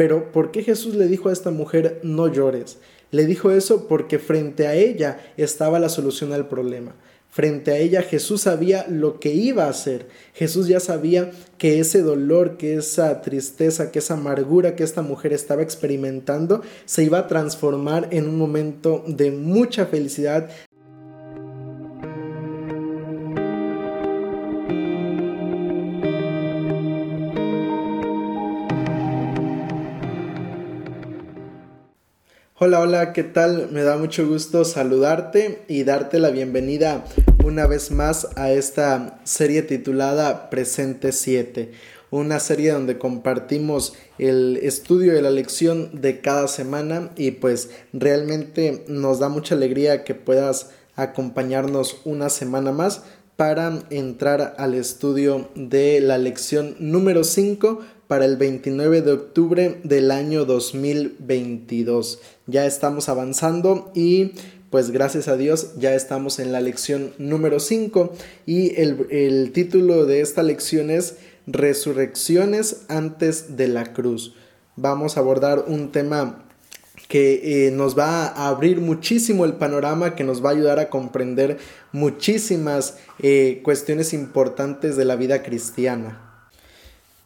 Pero ¿por qué Jesús le dijo a esta mujer no llores? Le dijo eso porque frente a ella estaba la solución al problema. Frente a ella Jesús sabía lo que iba a hacer. Jesús ya sabía que ese dolor, que esa tristeza, que esa amargura que esta mujer estaba experimentando se iba a transformar en un momento de mucha felicidad, Hola, hola, ¿qué tal? Me da mucho gusto saludarte y darte la bienvenida una vez más a esta serie titulada Presente 7, una serie donde compartimos el estudio de la lección de cada semana y pues realmente nos da mucha alegría que puedas acompañarnos una semana más para entrar al estudio de la lección número 5 para el 29 de octubre del año 2022. Ya estamos avanzando y pues gracias a Dios ya estamos en la lección número 5 y el, el título de esta lección es Resurrecciones antes de la cruz. Vamos a abordar un tema que eh, nos va a abrir muchísimo el panorama, que nos va a ayudar a comprender muchísimas eh, cuestiones importantes de la vida cristiana.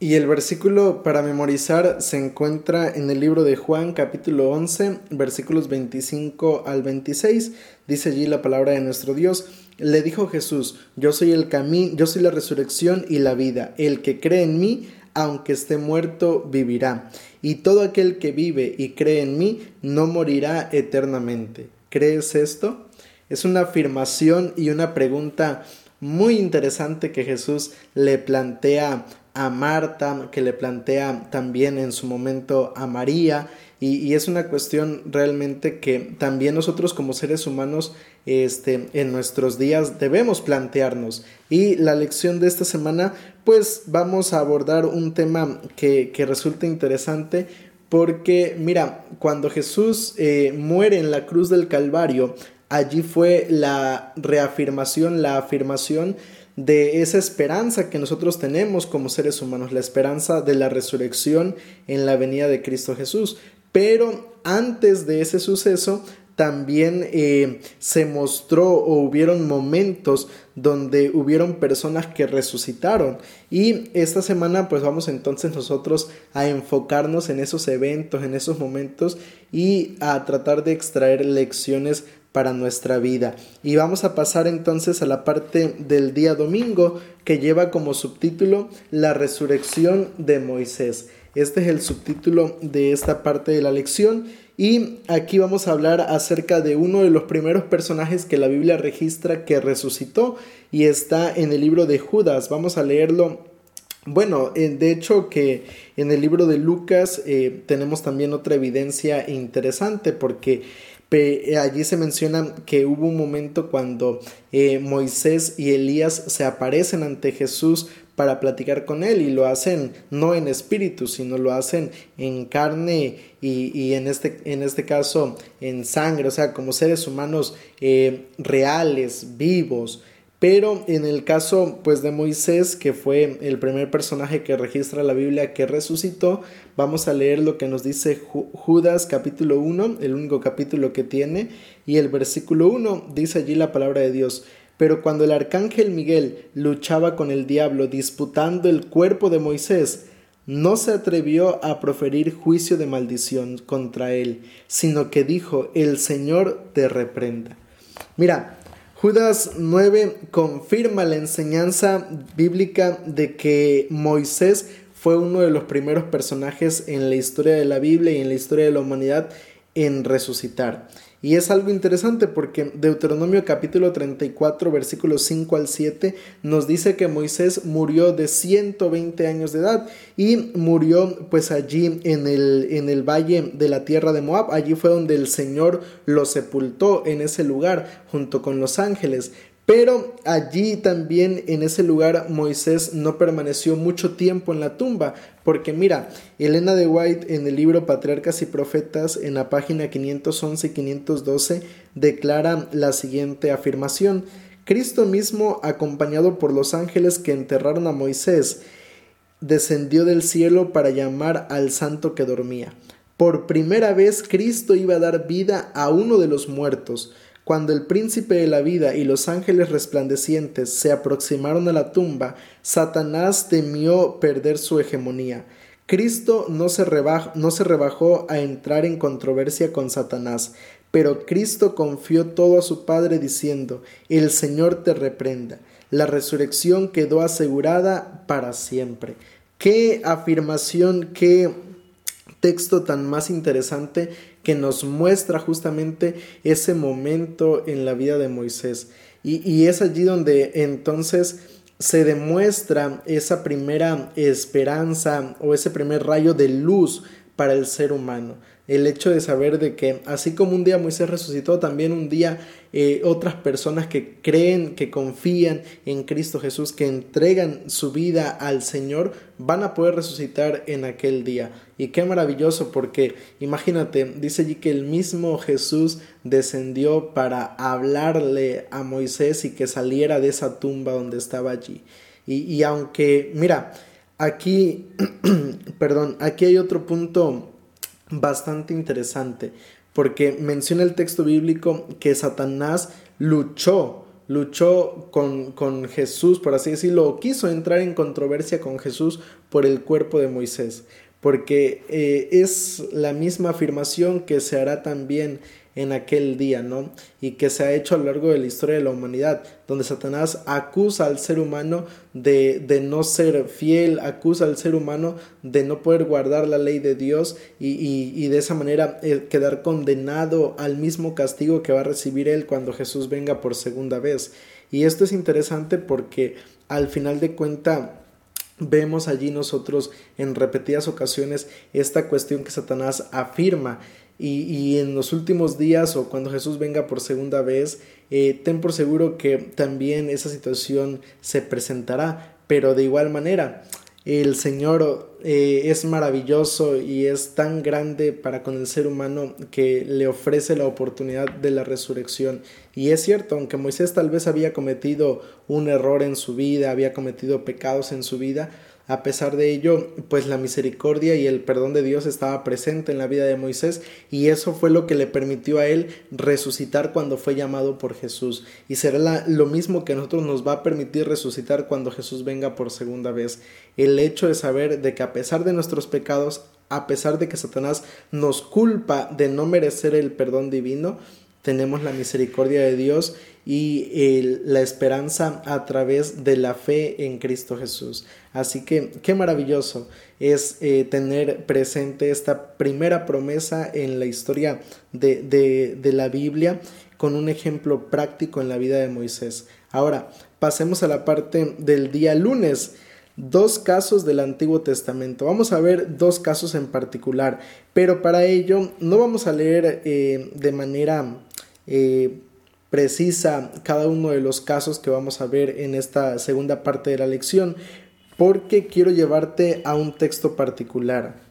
Y el versículo para memorizar se encuentra en el libro de Juan capítulo 11 versículos 25 al 26. Dice allí la palabra de nuestro Dios. Le dijo Jesús, yo soy el camino, yo soy la resurrección y la vida. El que cree en mí, aunque esté muerto, vivirá. Y todo aquel que vive y cree en mí, no morirá eternamente. ¿Crees esto? Es una afirmación y una pregunta muy interesante que Jesús le plantea a Marta, que le plantea también en su momento a María, y, es una cuestión realmente que también nosotros como seres humanos este, en nuestros días debemos plantearnos. Y la lección de esta semana, pues vamos a abordar un tema que, que resulta interesante porque, mira, cuando Jesús eh, muere en la cruz del Calvario, allí fue la reafirmación, la afirmación de esa esperanza que nosotros tenemos como seres humanos, la esperanza de la resurrección en la venida de Cristo Jesús. Pero antes de ese suceso, también eh, se mostró o hubieron momentos donde hubieron personas que resucitaron y esta semana pues vamos entonces nosotros a enfocarnos en esos eventos, en esos momentos y a tratar de extraer lecciones para nuestra vida. Y vamos a pasar entonces a la parte del día domingo que lleva como subtítulo La resurrección de Moisés. Este es el subtítulo de esta parte de la lección y aquí vamos a hablar acerca de uno de los primeros personajes que la Biblia registra que resucitó y está en el libro de Judas. Vamos a leerlo bueno, de hecho que en el libro de Lucas eh, tenemos también otra evidencia interesante porque eh, allí se menciona que hubo un momento cuando eh, Moisés y Elías se aparecen ante Jesús para platicar con él y lo hacen no en espíritu, sino lo hacen en carne y, en, este, en este caso en sangre, o sea, como seres humanos eh, reales, vivos. Pero en el caso pues de Moisés, que fue el primer personaje que registra la Biblia que resucitó, vamos a leer lo que nos dice Judas capítulo 1, el único capítulo que tiene, y el versículo 1 dice allí la palabra de Dios. Pero cuando el arcángel Miguel luchaba con el diablo disputando el cuerpo de Moisés, no se atrevió a proferir juicio de maldición contra él, sino que dijo, el Señor te reprenda. Mira, Judas 9 confirma la enseñanza bíblica de que Moisés fue uno de los primeros personajes en la historia de la Biblia y en la historia de la humanidad en resucitar. Y es algo interesante porque Deuteronomio capítulo 34 versículos 5 al 7 nos dice que Moisés murió de 120 años de edad y murió pues allí en el, en el valle de la tierra de Moab. Allí fue donde el Señor lo sepultó en ese lugar junto con los ángeles. Pero allí también en ese lugar Moisés no permaneció mucho tiempo en la tumba, porque mira, Elena de White en el libro Patriarcas y Profetas en la página 511 y 512 declara la siguiente afirmación. Cristo mismo, acompañado por los ángeles que enterraron a Moisés, descendió del cielo para llamar al santo que dormía. Por primera vez Cristo iba a dar vida a uno de los muertos. Cuando el príncipe de la vida y los ángeles resplandecientes se aproximaron a la tumba, Satanás temió perder su hegemonía. Cristo no se, rebajó a entrar en controversia con Satanás, pero Cristo confió todo a su Padre diciendo, El Señor te reprenda. La resurrección quedó asegurada para siempre. Qué afirmación, qué texto tan más interesante que nos muestra justamente ese momento en la vida de Moisés. Y, es allí donde entonces se demuestra esa primera esperanza o ese primer rayo de luz para el ser humano el hecho de saber de que así como un día Moisés resucitó, también un día eh, otras personas que creen, que confían en Cristo Jesús, que entregan su vida al Señor, van a poder resucitar en aquel día. Y qué maravilloso porque imagínate, dice allí que el mismo Jesús descendió para hablarle a Moisés y que saliera de esa tumba donde estaba allí. Y, y aunque, mira, aquí, perdón, aquí hay otro punto bastante interesante, porque menciona el texto bíblico que Satanás luchó, luchó con, con Jesús, por así decirlo, quiso entrar en controversia con Jesús por el cuerpo de Moisés, porque eh, es la misma afirmación que se hará también en aquel día, ¿no? Y que se ha hecho a lo largo de la historia de la humanidad, donde Satanás acusa al ser humano de, de no ser fiel, acusa al ser humano de no poder guardar la ley de Dios y, y, de esa manera eh, quedar condenado al mismo castigo que va a recibir él cuando Jesús venga por segunda vez. Y esto es interesante porque al final de cuenta vemos allí nosotros en repetidas ocasiones esta cuestión que Satanás afirma y, en los últimos días o cuando Jesús venga por segunda vez, eh, ten por seguro que también esa situación se presentará, pero de igual manera, el Señor eh, es maravilloso y es tan grande para con el ser humano que le ofrece la oportunidad de la resurrección. Y es cierto, aunque Moisés tal vez había cometido un error en su vida, había cometido pecados en su vida, a pesar de ello, pues la misericordia y el perdón de Dios estaba presente en la vida de Moisés y eso fue lo que le permitió a él resucitar cuando fue llamado por Jesús. Y será lo mismo que a nosotros nos va a permitir resucitar cuando Jesús venga por segunda vez. El hecho de saber de que a pesar de nuestros pecados, a pesar de que Satanás nos culpa de no merecer el perdón divino, tenemos la misericordia de Dios y la esperanza a través de la fe en Cristo Jesús. Así que qué maravilloso es eh, tener presente esta primera promesa en la historia de, de, la Biblia con un ejemplo práctico en la vida de Moisés. Ahora, pasemos a la parte del día lunes dos casos del Antiguo Testamento. Vamos a ver dos casos en particular, pero para ello no vamos a leer eh, de manera eh, precisa cada uno de los casos que vamos a ver en esta segunda parte de la lección, porque quiero llevarte a un texto particular.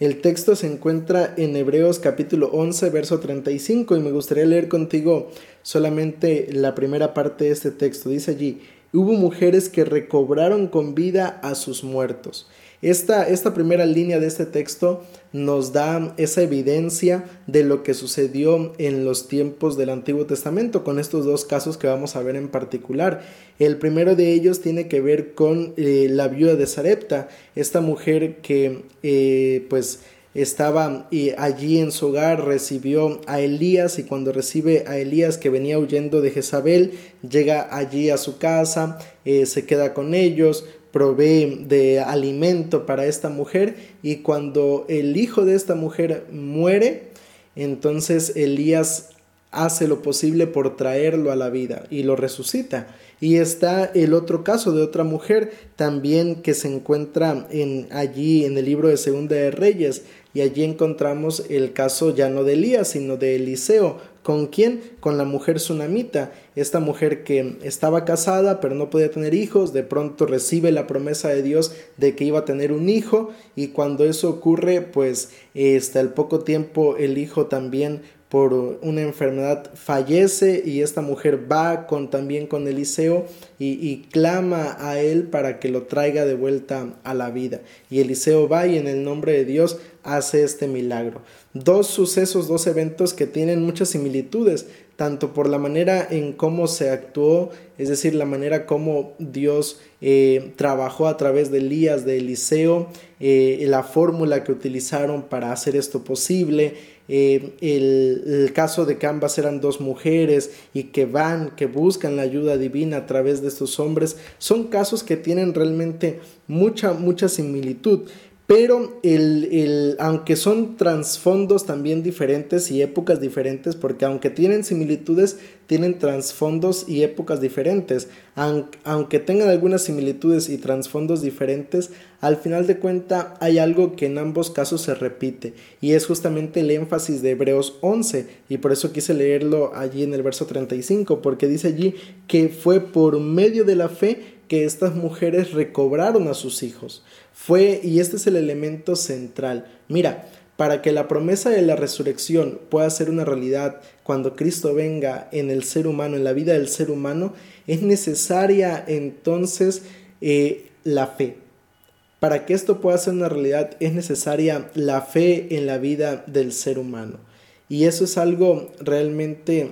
El texto se encuentra en Hebreos capítulo 11, verso 35 y me gustaría leer contigo solamente la primera parte de este texto. Dice allí, hubo mujeres que recobraron con vida a sus muertos. Esta, esta primera línea de este texto nos da esa evidencia de lo que sucedió en los tiempos del Antiguo Testamento con estos dos casos que vamos a ver en particular. El primero de ellos tiene que ver con eh, la viuda de Sarepta, esta mujer que eh, pues estaba allí en su hogar, recibió a Elías y cuando recibe a Elías que venía huyendo de Jezabel, llega allí a su casa, eh, se queda con ellos, provee de alimento para esta mujer y cuando el hijo de esta mujer muere, entonces Elías hace lo posible por traerlo a la vida y lo resucita. Y está el otro caso de otra mujer también que se encuentra en, allí en el libro de Segunda de Reyes. Y allí encontramos el caso ya no de Elías, sino de Eliseo. ¿Con quién? Con la mujer sunamita. Esta mujer que estaba casada pero no podía tener hijos, de pronto recibe la promesa de Dios de que iba a tener un hijo y cuando eso ocurre, pues hasta el poco tiempo el hijo también por una enfermedad fallece y esta mujer va con, también con Eliseo y, clama a él para que lo traiga de vuelta a la vida. Y Eliseo va y en el nombre de Dios hace este milagro. Dos sucesos, dos eventos que tienen muchas similitudes, tanto por la manera en cómo se actuó, es decir, la manera como Dios eh, trabajó a través de Elías, de Eliseo, eh, la fórmula que utilizaron para hacer esto posible, eh, el, el, caso de que ambas eran dos mujeres y que van, que buscan la ayuda divina a través de estos hombres, son casos que tienen realmente mucha, mucha similitud pero el, el, aunque son trasfondos también diferentes y épocas diferentes, porque aunque tienen similitudes, tienen trasfondos y épocas diferentes, aunque tengan algunas similitudes y trasfondos diferentes, al final de cuenta hay algo que en ambos casos se repite, y es justamente el énfasis de Hebreos 11, y por eso quise leerlo allí en el verso 35, porque dice allí que fue por medio de la fe que estas mujeres recobraron a sus hijos. Fue, y este es el elemento central. Mira, para que la promesa de la resurrección pueda ser una realidad cuando Cristo venga en el ser humano, en la vida del ser humano, es necesaria entonces eh, la fe. Para que esto pueda ser una realidad es necesaria la fe en la vida del ser humano. Y eso es algo realmente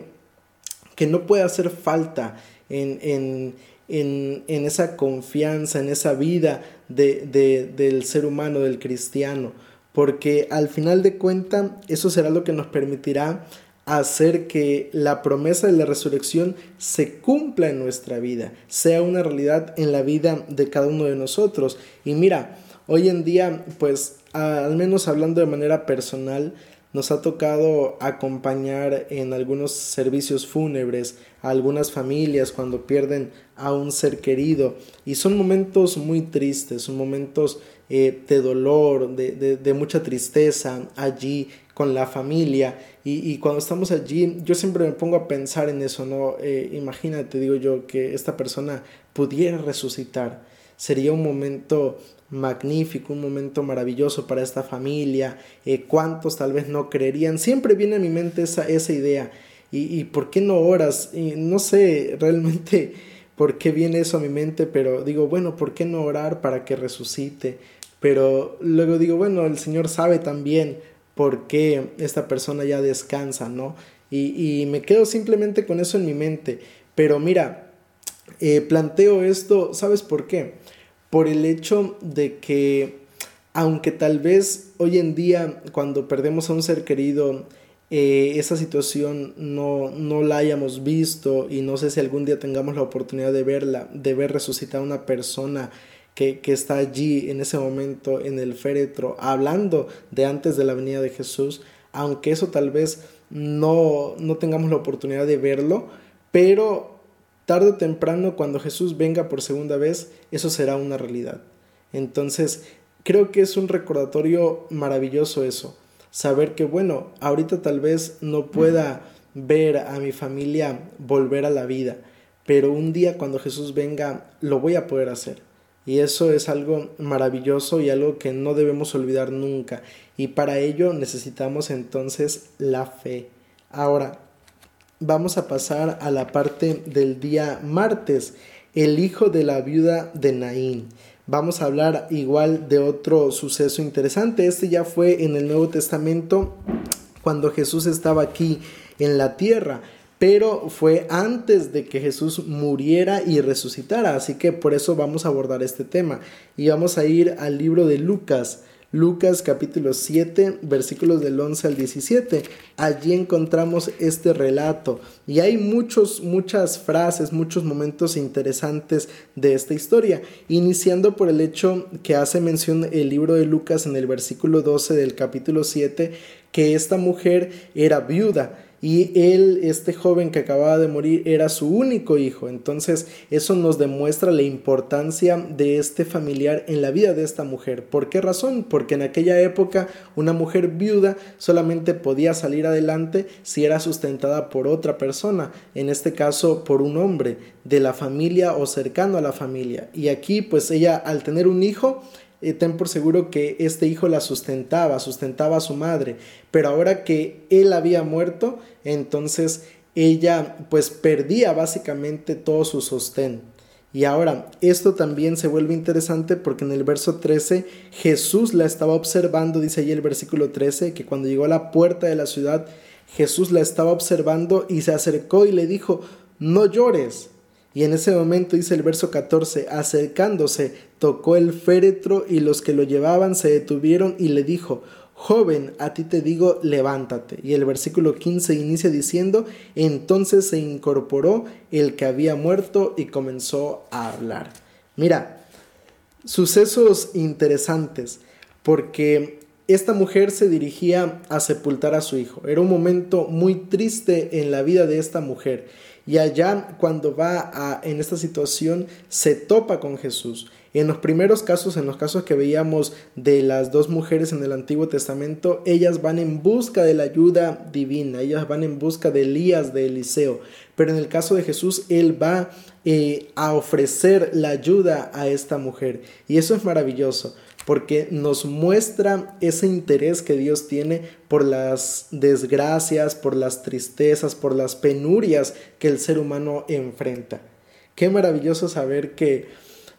que no puede hacer falta en, en, en, esa confianza, en esa vida de, del ser humano, del cristiano, porque al final de cuentas eso será lo que nos permitirá hacer que la promesa de la resurrección se cumpla en nuestra vida, sea una realidad en la vida de cada uno de nosotros. Y mira, hoy en día, pues al menos hablando de manera personal, nos ha tocado acompañar en algunos servicios fúnebres a algunas familias cuando pierden a un ser querido. Y son momentos muy tristes, son momentos eh, de dolor, de, mucha tristeza allí con la familia. Y, cuando estamos allí yo siempre me pongo a pensar en eso, ¿no? Eh, imagínate, digo yo, que esta persona pudiera resucitar. Sería un momento magnífico, un momento maravilloso para esta familia, eh, cuántos tal vez no creerían, siempre viene a mi mente esa, esa idea, y, y por qué no oras, y no sé realmente por qué viene eso a mi mente, pero digo, bueno, ¿por qué no orar para que resucite? Pero luego digo, bueno, el Señor sabe también por qué esta persona ya descansa, ¿no? Y, y me quedo simplemente con eso en mi mente, pero mira, eh, planteo esto, ¿sabes por qué? Por el hecho de que aunque tal vez hoy en día cuando perdemos a un ser querido eh, esa situación no, no la hayamos visto y no sé si algún día tengamos la oportunidad de verla, de ver resucitar a una persona que, que, está allí en ese momento en el féretro hablando de antes de la venida de Jesús, aunque eso tal vez no, no tengamos la oportunidad de verlo, pero tarde o temprano cuando Jesús venga por segunda vez, eso será una realidad. Entonces, creo que es un recordatorio maravilloso eso. Saber que, bueno, ahorita tal vez no pueda ver a mi familia volver a la vida, pero un día cuando Jesús venga lo voy a poder hacer. Y eso es algo maravilloso y algo que no debemos olvidar nunca. Y para ello necesitamos entonces la fe. Ahora, vamos a pasar a la parte del día martes, el hijo de la viuda de Naín. Vamos a hablar igual de otro suceso interesante. Este ya fue en el Nuevo Testamento cuando Jesús estaba aquí en la tierra, pero fue antes de que Jesús muriera y resucitara. Así que por eso vamos a abordar este tema. Y vamos a ir al libro de Lucas Lucas capítulo 7 versículos del 11 al 17. Allí encontramos este relato. Y hay muchos, muchas frases, muchos momentos interesantes de esta historia, iniciando por el hecho que hace mención el libro de Lucas en el versículo 12 del capítulo 7, que esta mujer era viuda y él, este joven que acababa de morir, era su único hijo. Entonces eso nos demuestra la importancia de este familiar en la vida de esta mujer. ¿Por qué razón? Porque en aquella época una mujer viuda solamente podía salir adelante si era sustentada por otra persona, en este caso por un hombre de la familia o cercano a la familia. Y aquí pues ella al tener un hijo, eh, ten por seguro que este hijo la sustentaba, sustentaba a su madre, pero ahora que él había muerto, entonces ella pues perdía básicamente todo su sostén. Y ahora, esto también se vuelve interesante porque en el verso 13 Jesús la estaba observando, dice ahí el versículo 13, que cuando llegó a la puerta de la ciudad, Jesús la estaba observando y se acercó y le dijo, no llores. Y en ese momento dice el verso 14, acercándose, tocó el féretro y los que lo llevaban se detuvieron y le dijo, Joven, a ti te digo, levántate. Y el versículo 15 inicia diciendo, entonces se incorporó el que había muerto y comenzó a hablar. Mira, sucesos interesantes, porque esta mujer se dirigía a sepultar a su hijo. Era un momento muy triste en la vida de esta mujer. Y allá cuando va a, en esta situación se topa con Jesús. En los primeros casos, en los casos que veíamos de las dos mujeres en el Antiguo Testamento, ellas van en busca de la ayuda divina, ellas van en busca de Elías, de Eliseo. Pero en el caso de Jesús, Él va eh, a ofrecer la ayuda a esta mujer. Y eso es maravilloso porque nos muestra ese interés que Dios tiene por las desgracias, por las tristezas, por las penurias que el ser humano enfrenta. Qué maravilloso saber que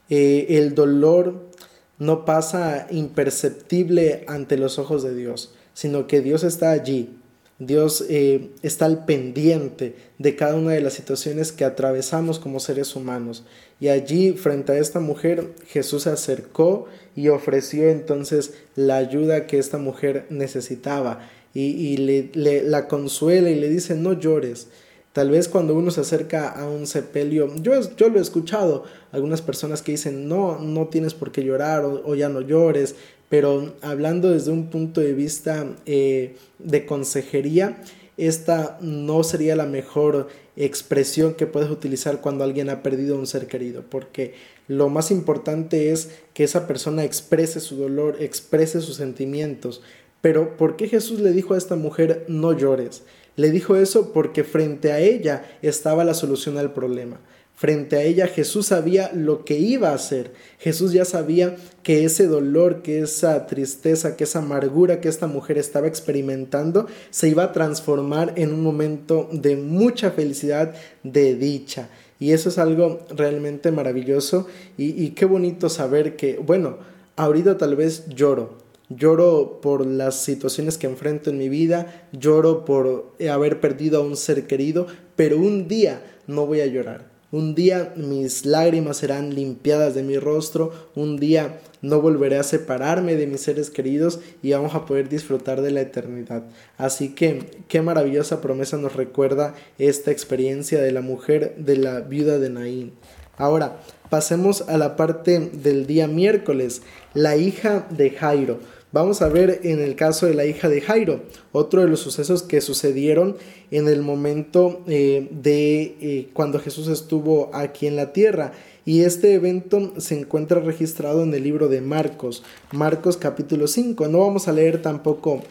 eh, el dolor no pasa imperceptible ante los ojos de Dios, sino que Dios está allí. Dios eh, está al pendiente de cada una de las situaciones que atravesamos como seres humanos. Y allí, frente a esta mujer, Jesús se acercó y ofreció entonces la ayuda que esta mujer necesitaba. Y, le, la consuela y le dice, no llores. Tal vez cuando uno se acerca a un sepelio, yo, yo lo he escuchado, algunas personas que dicen, no, no tienes por qué llorar o, ya no llores, pero hablando desde un punto de vista eh, de consejería, esta no sería la mejor expresión que puedes utilizar cuando alguien ha perdido un ser querido, porque lo más importante es que esa persona exprese su dolor, exprese sus sentimientos. Pero ¿por qué Jesús le dijo a esta mujer no llores? Le dijo eso porque frente a ella estaba la solución al problema. Frente a ella Jesús sabía lo que iba a hacer. Jesús ya sabía que ese dolor, que esa tristeza, que esa amargura que esta mujer estaba experimentando se iba a transformar en un momento de mucha felicidad, de dicha. Y eso es algo realmente maravilloso y, y qué bonito saber que, bueno, ahorita tal vez lloro, lloro por las situaciones que enfrento en mi vida, lloro por haber perdido a un ser querido, pero un día no voy a llorar. Un día mis lágrimas serán limpiadas de mi rostro, un día no volveré a separarme de mis seres queridos y vamos a poder disfrutar de la eternidad. Así que qué maravillosa promesa nos recuerda esta experiencia de la mujer de la viuda de Naín. Ahora, pasemos a la parte del día miércoles, la hija de Jairo. Vamos a ver en el caso de la hija de Jairo, otro de los sucesos que sucedieron en el momento eh, de eh, cuando Jesús estuvo aquí en la tierra. Y este evento se encuentra registrado en el libro de Marcos, Marcos capítulo 5. No vamos a leer tampoco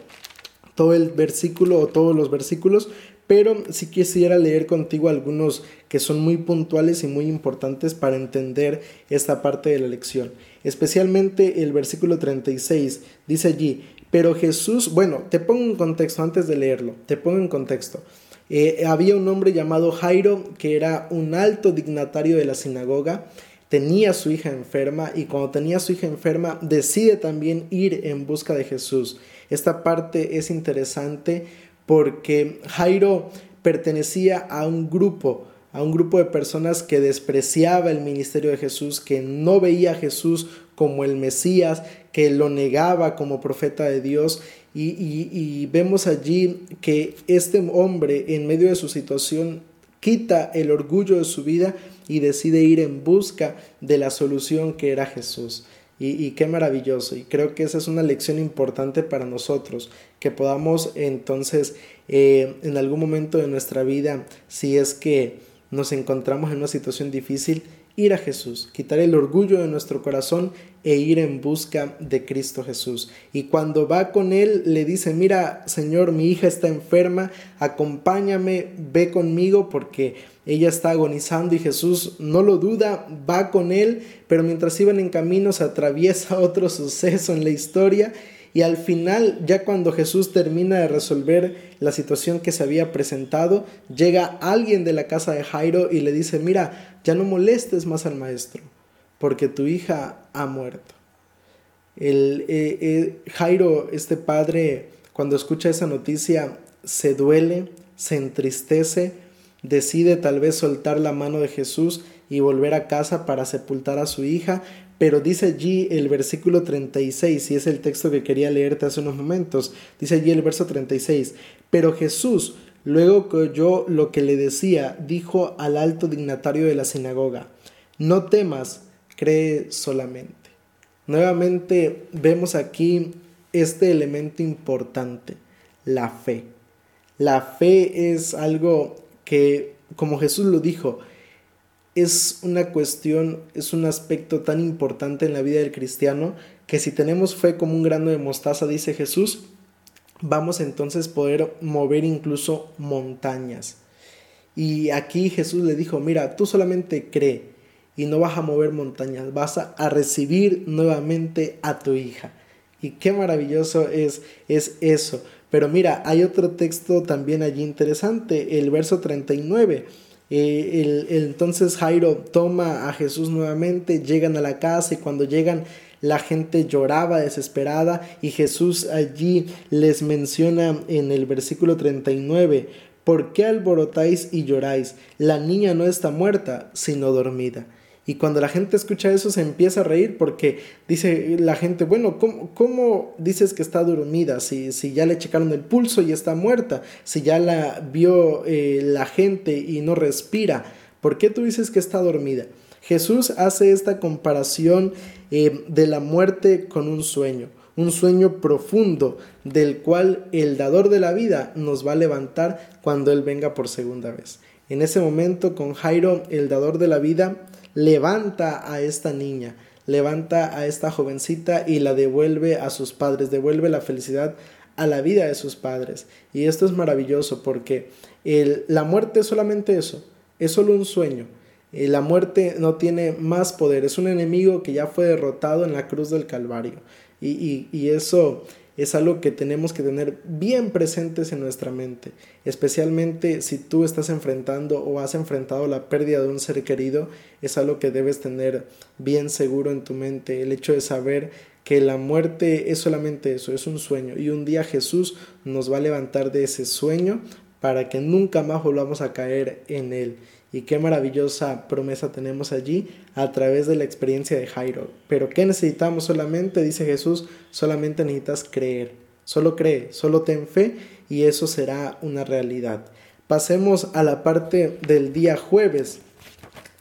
todo el versículo o todos los versículos, pero sí quisiera leer contigo algunos que son muy puntuales y muy importantes para entender esta parte de la lección. Especialmente el versículo 36 dice allí, pero Jesús, bueno, te pongo en contexto antes de leerlo, te pongo en contexto. Eh, había un hombre llamado Jairo que era un alto dignatario de la sinagoga, tenía su hija enferma y cuando tenía su hija enferma decide también ir en busca de Jesús. Esta parte es interesante porque Jairo pertenecía a un grupo, a un grupo de personas que despreciaba el ministerio de Jesús, que no veía a Jesús como el Mesías, que lo negaba como profeta de Dios. Y, y, vemos allí que este hombre, en medio de su situación, quita el orgullo de su vida y decide ir en busca de la solución que era Jesús. Y, qué maravilloso. Y creo que esa es una lección importante para nosotros, que podamos entonces eh, en algún momento de nuestra vida, si es que nos encontramos en una situación difícil, ir a Jesús, quitar el orgullo de nuestro corazón e ir en busca de Cristo Jesús. Y cuando va con él, le dice, mira, Señor, mi hija está enferma, acompáñame, ve conmigo porque ella está agonizando y Jesús no lo duda, va con él, pero mientras iban en camino se atraviesa otro suceso en la historia y al final, ya cuando Jesús termina de resolver la situación que se había presentado, llega alguien de la casa de Jairo y le dice, mira, ya no molestes más al maestro, porque tu hija ha muerto. El, eh, eh, Jairo, este padre, cuando escucha esa noticia, se duele, se entristece, decide tal vez soltar la mano de Jesús y volver a casa para sepultar a su hija, pero dice allí el versículo 36, y es el texto que quería leerte hace unos momentos, dice allí el verso 36, pero Jesús, luego que oyó lo que le decía, dijo al alto dignatario de la sinagoga, no temas, cree solamente. Nuevamente vemos aquí este elemento importante, la fe. La fe es algo que, como Jesús lo dijo, es una cuestión, es un aspecto tan importante en la vida del cristiano que si tenemos fe como un grano de mostaza, dice Jesús, vamos entonces poder mover incluso montañas. Y aquí Jesús le dijo, mira, tú solamente cree y no vas a mover montañas, vas a, recibir nuevamente a tu hija. Y qué maravilloso es, es eso. Pero mira, hay otro texto también allí interesante, el verso 39 eh, entonces Jairo toma a Jesús nuevamente, llegan a la casa y cuando llegan la gente lloraba desesperada y Jesús allí les menciona en el versículo 39, ¿por qué alborotáis y lloráis? La niña no está muerta, sino dormida. Y cuando la gente escucha eso se empieza a reír porque dice la gente, bueno, ¿cómo, cómo dices que está dormida? Si, si, ya le checaron el pulso y está muerta, si ya la vio eh, la gente y no respira, ¿por qué tú dices que está dormida? Jesús hace esta comparación eh, de la muerte con un sueño, un sueño profundo del cual el dador de la vida nos va a levantar cuando Él venga por segunda vez. En ese momento con Jairo, el dador de la vida, levanta a esta niña, levanta a esta jovencita y la devuelve a sus padres, devuelve la felicidad a la vida de sus padres. Y esto es maravilloso porque la muerte es solamente eso, es solo un sueño. la muerte no tiene más poder, es un enemigo que ya fue derrotado en la cruz del Calvario. Y, y eso es algo que tenemos que tener bien presentes en nuestra mente, especialmente si tú estás enfrentando o has enfrentado la pérdida de un ser querido, es algo que debes tener bien seguro en tu mente, el hecho de saber que la muerte es solamente eso, es un sueño y un día Jesús nos va a levantar de ese sueño para que nunca más volvamos a caer en él. Y qué maravillosa promesa tenemos allí a través de la experiencia de Jairo. Pero ¿qué necesitamos solamente? Dice Jesús, solamente necesitas creer. Solo cree, solo ten fe y eso será una realidad. Pasemos a la parte del día jueves.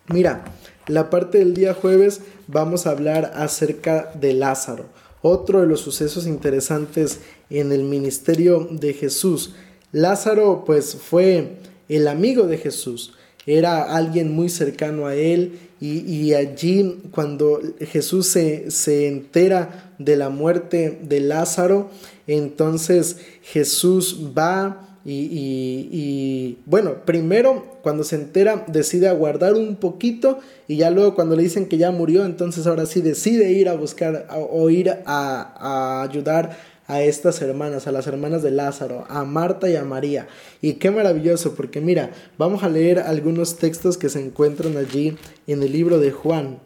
Mira, la parte del día jueves vamos a hablar acerca de Lázaro, otro de los sucesos interesantes en el ministerio de Jesús. Lázaro pues fue el amigo de Jesús era alguien muy cercano a él y, allí cuando Jesús se, se, entera de la muerte de Lázaro, entonces Jesús va y, y, bueno, primero cuando se entera decide aguardar un poquito y ya luego cuando le dicen que ya murió, entonces ahora sí decide ir a buscar o ir a, a ayudar a estas hermanas, a las hermanas de Lázaro, a Marta y a María. Y qué maravilloso, porque mira, vamos a leer algunos textos que se encuentran allí en el libro de Juan,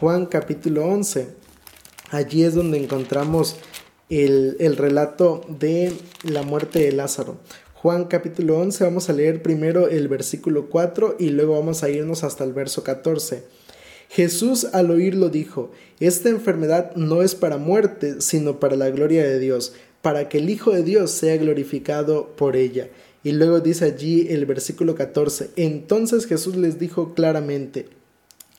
Juan capítulo 11. Allí es donde encontramos el, el relato de la muerte de Lázaro. Juan capítulo 11, vamos a leer primero el versículo 4 y luego vamos a irnos hasta el verso 14. Jesús al oírlo dijo, Esta enfermedad no es para muerte, sino para la gloria de Dios, para que el Hijo de Dios sea glorificado por ella. Y luego dice allí el versículo 14, Entonces Jesús les dijo claramente,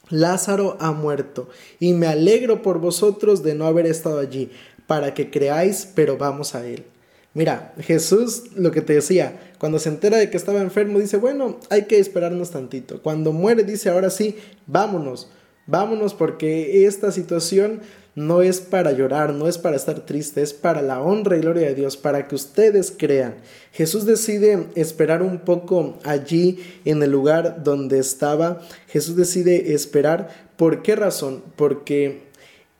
Lázaro ha muerto, y me alegro por vosotros de no haber estado allí, para que creáis, pero vamos a él. Mira, Jesús, lo que te decía, cuando se entera de que estaba enfermo, dice, bueno, hay que esperarnos tantito. Cuando muere, dice, ahora sí, vámonos, vámonos porque esta situación no es para llorar, no es para estar triste, es para la honra y gloria de Dios, para que ustedes crean. Jesús decide esperar un poco allí en el lugar donde estaba. Jesús decide esperar. ¿Por qué razón? Porque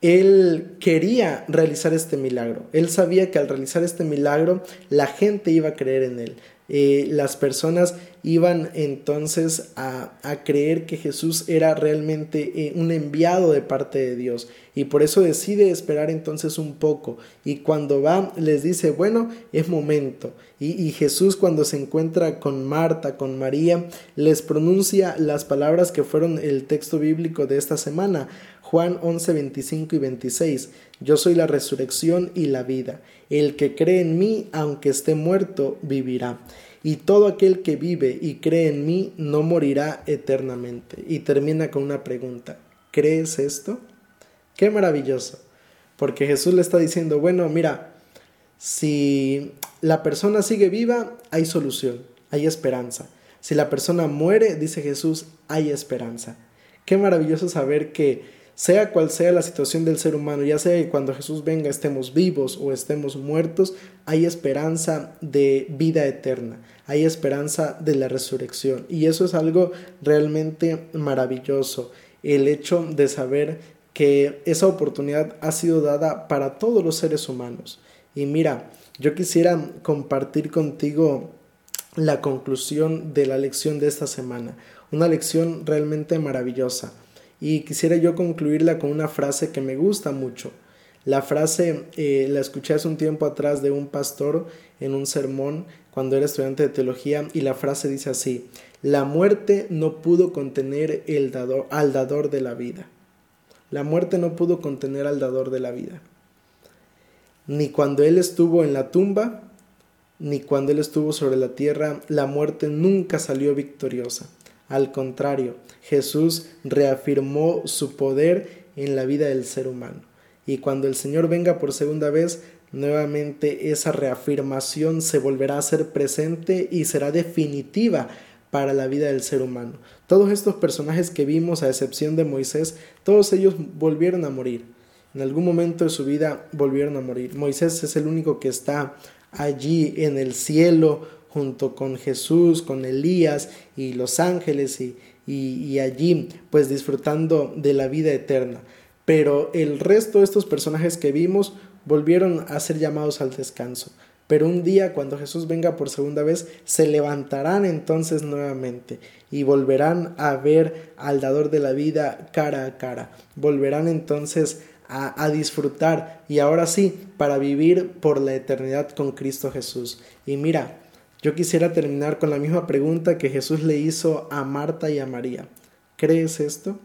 él quería realizar este milagro. Él sabía que al realizar este milagro la gente iba a creer en él. Eh, las personas iban entonces a, creer que Jesús era realmente eh, un enviado de parte de Dios y por eso decide esperar entonces un poco y cuando va les dice bueno es momento y, y Jesús cuando se encuentra con Marta con María les pronuncia las palabras que fueron el texto bíblico de esta semana Juan 11, 25 y 26. Yo soy la resurrección y la vida. El que cree en mí, aunque esté muerto, vivirá. Y todo aquel que vive y cree en mí no morirá eternamente. Y termina con una pregunta. ¿Crees esto? Qué maravilloso. Porque Jesús le está diciendo, bueno, mira, si la persona sigue viva, hay solución, hay esperanza. Si la persona muere, dice Jesús, hay esperanza. Qué maravilloso saber que sea cual sea la situación del ser humano, ya sea que cuando Jesús venga estemos vivos o estemos muertos, hay esperanza de vida eterna, hay esperanza de la resurrección. Y eso es algo realmente maravilloso, el hecho de saber que esa oportunidad ha sido dada para todos los seres humanos. Y mira, yo quisiera compartir contigo la conclusión de la lección de esta semana, una lección realmente maravillosa. Y quisiera yo concluirla con una frase que me gusta mucho. La frase eh, la escuché hace un tiempo atrás de un pastor en un sermón cuando era estudiante de teología y la frase dice así, la muerte no pudo contener el al dador de la vida. La muerte no pudo contener al dador de la vida. Ni cuando él estuvo en la tumba, ni cuando él estuvo sobre la tierra, la muerte nunca salió victoriosa. Al contrario, Jesús reafirmó su poder en la vida del ser humano. Y cuando el Señor venga por segunda vez, nuevamente esa reafirmación se volverá a ser presente y será definitiva para la vida del ser humano. Todos estos personajes que vimos, a excepción de Moisés, todos ellos volvieron a morir. En algún momento de su vida volvieron a morir. Moisés es el único que está allí en el cielo junto con Jesús, con Elías y los ángeles y, y, allí pues disfrutando de la vida eterna. Pero el resto de estos personajes que vimos volvieron a ser llamados al descanso. Pero un día cuando Jesús venga por segunda vez, se levantarán entonces nuevamente y volverán a ver al dador de la vida cara a cara. Volverán entonces a, a, disfrutar y ahora sí, para vivir por la eternidad con Cristo Jesús. Y mira, yo quisiera terminar con la misma pregunta que Jesús le hizo a Marta y a María. ¿Crees esto?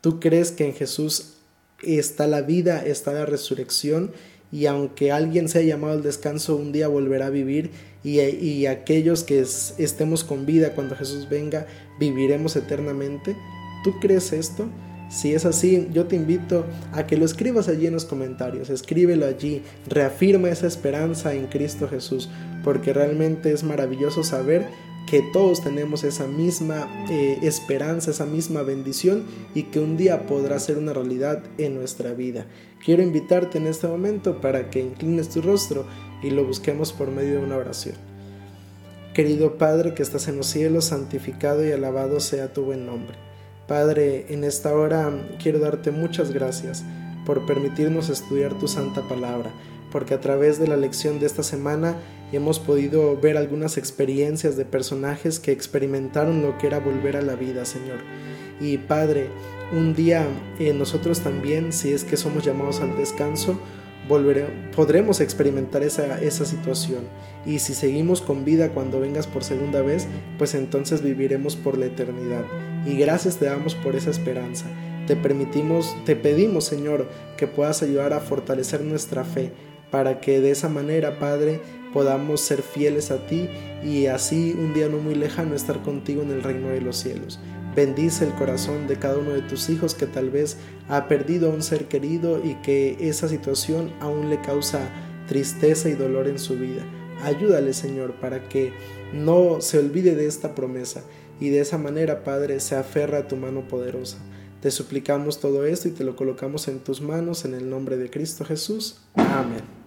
¿Tú crees que en Jesús está la vida, está la resurrección y aunque alguien sea llamado al descanso, un día volverá a vivir y, y aquellos que estemos con vida cuando Jesús venga, viviremos eternamente? ¿Tú crees esto? Si es así, yo te invito a que lo escribas allí en los comentarios, escríbelo allí, reafirma esa esperanza en Cristo Jesús, porque realmente es maravilloso saber que todos tenemos esa misma eh, esperanza, esa misma bendición y que un día podrá ser una realidad en nuestra vida. Quiero invitarte en este momento para que inclines tu rostro y lo busquemos por medio de una oración. Querido Padre que estás en los cielos, santificado y alabado sea tu buen nombre. Padre, en esta hora quiero darte muchas gracias por permitirnos estudiar tu santa palabra, porque a través de la lección de esta semana hemos podido ver algunas experiencias de personajes que experimentaron lo que era volver a la vida, Señor. Y Padre, un día eh, nosotros también, si es que somos llamados al descanso, podremos experimentar esa, esa situación. Y si seguimos con vida cuando vengas por segunda vez, pues entonces viviremos por la eternidad y gracias te damos por esa esperanza. Te permitimos, te pedimos, Señor, que puedas ayudar a fortalecer nuestra fe para que de esa manera, Padre, podamos ser fieles a ti y así un día no muy lejano estar contigo en el reino de los cielos. Bendice el corazón de cada uno de tus hijos que tal vez ha perdido a un ser querido y que esa situación aún le causa tristeza y dolor en su vida. Ayúdale, Señor, para que no se olvide de esta promesa y de esa manera, Padre, se aferra a tu mano poderosa. Te suplicamos todo esto y te lo colocamos en tus manos en el nombre de Cristo Jesús. Amén.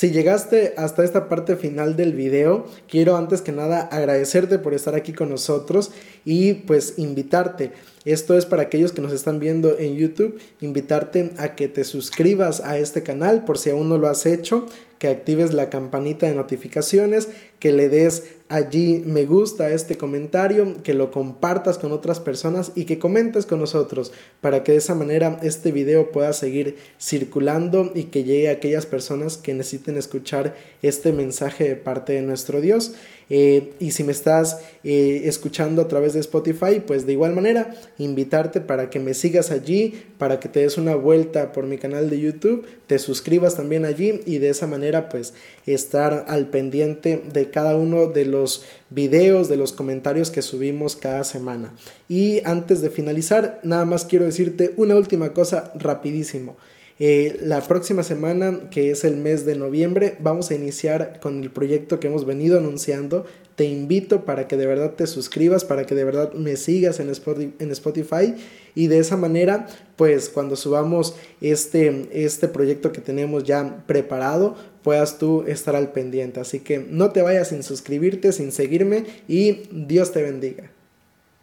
Si llegaste hasta esta parte final del video, quiero antes que nada agradecerte por estar aquí con nosotros y pues invitarte. Esto es para aquellos que nos están viendo en YouTube, invitarte a que te suscribas a este canal por si aún no lo has hecho, que actives la campanita de notificaciones, que le des allí me gusta a este comentario, que lo compartas con otras personas y que comentes con nosotros para que de esa manera este video pueda seguir circulando y que llegue a aquellas personas que necesiten escuchar este mensaje de parte de nuestro Dios. Eh, y si me estás eh, escuchando a través de Spotify, pues de igual manera, invitarte para que me sigas allí, para que te des una vuelta por mi canal de YouTube, te suscribas también allí y de esa pues estar al pendiente de cada uno de los videos, de los comentarios que subimos cada semana. Y antes de finalizar, nada más quiero decirte una última cosa rapidísimo. Eh, la próxima semana, que es el mes de noviembre, vamos a iniciar con el proyecto que hemos venido anunciando. Te invito para que de verdad te suscribas, para que de verdad me sigas en Spotify, y de esa manera, pues cuando subamos este, este proyecto que tenemos ya preparado, puedas tú estar al pendiente. Así que no te vayas sin suscribirte, sin seguirme y Dios te bendiga.